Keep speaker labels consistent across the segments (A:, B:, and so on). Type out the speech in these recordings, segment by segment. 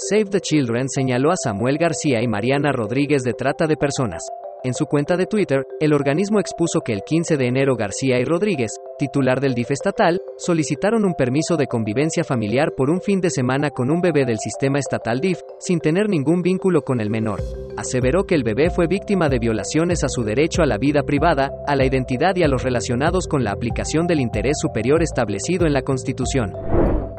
A: Save the Children señaló a Samuel García y Mariana Rodríguez de trata de personas. En su cuenta de Twitter, el organismo expuso que el 15 de enero García y Rodríguez, titular del DIF estatal, solicitaron un permiso de convivencia familiar por un fin de semana con un bebé del sistema estatal DIF, sin tener ningún vínculo con el menor. Aseveró que el bebé fue víctima de violaciones a su derecho a la vida privada, a la identidad y a los relacionados con la aplicación del interés superior establecido en la Constitución.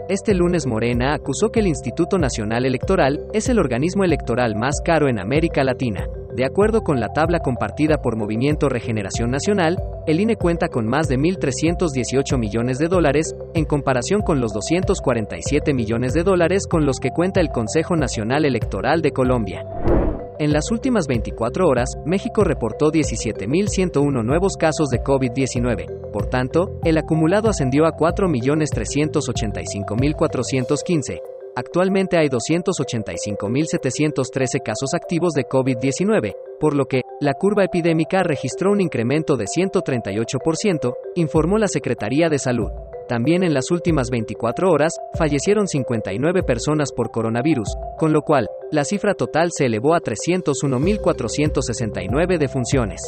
A: Este lunes Morena acusó que el Instituto Nacional Electoral es el organismo electoral más caro en América Latina. De acuerdo con la tabla compartida por Movimiento Regeneración Nacional, el INE cuenta con más de 1.318 millones de dólares, en comparación con los 247 millones de dólares con los que cuenta el Consejo Nacional Electoral de Colombia. En las últimas 24 horas, México reportó 17.101 nuevos casos de COVID-19. Por tanto, el acumulado ascendió a 4.385.415. Actualmente hay 285.713 casos activos de COVID-19, por lo que, la curva epidémica registró un incremento de 138%, informó la Secretaría de Salud. También en las últimas 24 horas, fallecieron 59 personas por coronavirus, con lo cual, la cifra total se elevó a 301.469 defunciones.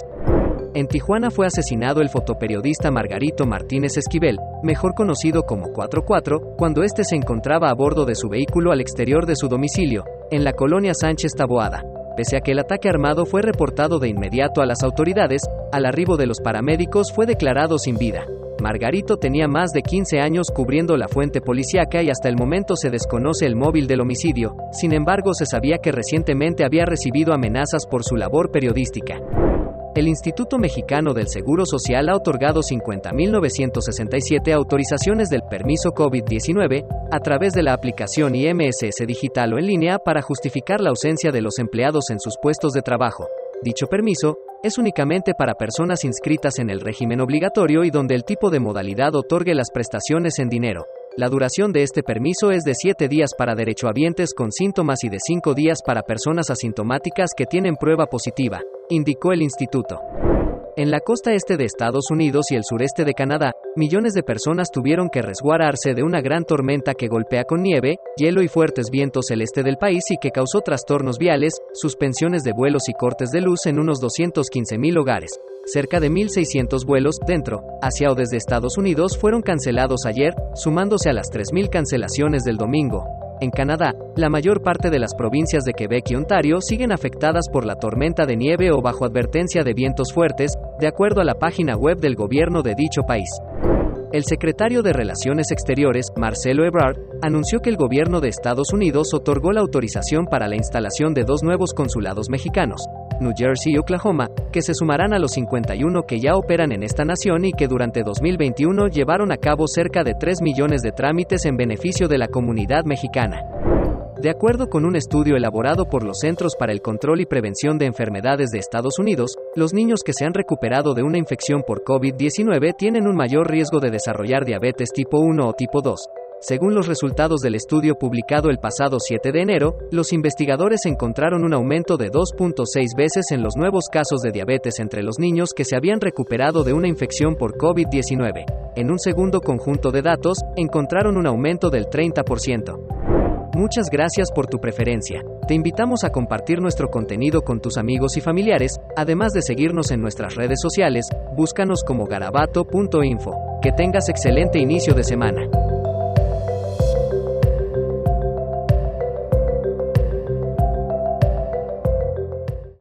A: En Tijuana fue asesinado el fotoperiodista Margarito Martínez Esquivel, mejor conocido como 44, cuando este se encontraba a bordo de su vehículo al exterior de su domicilio, en la colonia Sánchez Taboada. Pese a que el ataque armado fue reportado de inmediato a las autoridades, al arribo de los paramédicos fue declarado sin vida. Margarito tenía más de 15 años cubriendo la fuente policíaca y hasta el momento se desconoce el móvil del homicidio, sin embargo se sabía que recientemente había recibido amenazas por su labor periodística. El Instituto Mexicano del Seguro Social ha otorgado 50.967 autorizaciones del permiso COVID-19 a través de la aplicación IMSS digital o en línea para justificar la ausencia de los empleados en sus puestos de trabajo. Dicho permiso es únicamente para personas inscritas en el régimen obligatorio y donde el tipo de modalidad otorgue las prestaciones en dinero. La duración de este permiso es de 7 días para derechohabientes con síntomas y de 5 días para personas asintomáticas que tienen prueba positiva, indicó el instituto. En la costa este de Estados Unidos y el sureste de Canadá, millones de personas tuvieron que resguardarse de una gran tormenta que golpea con nieve, hielo y fuertes vientos el este del país y que causó trastornos viales, suspensiones de vuelos y cortes de luz en unos 215.000 hogares. Cerca de 1.600 vuelos, dentro, hacia o desde Estados Unidos, fueron cancelados ayer, sumándose a las 3.000 cancelaciones del domingo. En Canadá, la mayor parte de las provincias de Quebec y Ontario siguen afectadas por la tormenta de nieve o bajo advertencia de vientos fuertes, de acuerdo a la página web del gobierno de dicho país. El secretario de Relaciones Exteriores, Marcelo Ebrard, anunció que el gobierno de Estados Unidos otorgó la autorización para la instalación de dos nuevos consulados mexicanos, New Jersey y Oklahoma, que se sumarán a los 51 que ya operan en esta nación y que durante 2021 llevaron a cabo cerca de 3 millones de trámites en beneficio de la comunidad mexicana. De acuerdo con un estudio elaborado por los Centros para el Control y Prevención de Enfermedades de Estados Unidos, los niños que se han recuperado de una infección por COVID-19 tienen un mayor riesgo de desarrollar diabetes tipo 1 o tipo 2, según los resultados del estudio publicado el pasado 7 de enero, los investigadores encontraron un aumento de 2.6 veces en los nuevos casos de diabetes entre los niños que se habían recuperado de una infección por COVID-19. En un segundo conjunto de datos, encontraron un aumento del 30%. Muchas gracias por tu preferencia. Te invitamos a compartir nuestro contenido con tus amigos y familiares, además de seguirnos en nuestras redes sociales, búscanos como garabato.info. Que tengas excelente inicio de semana.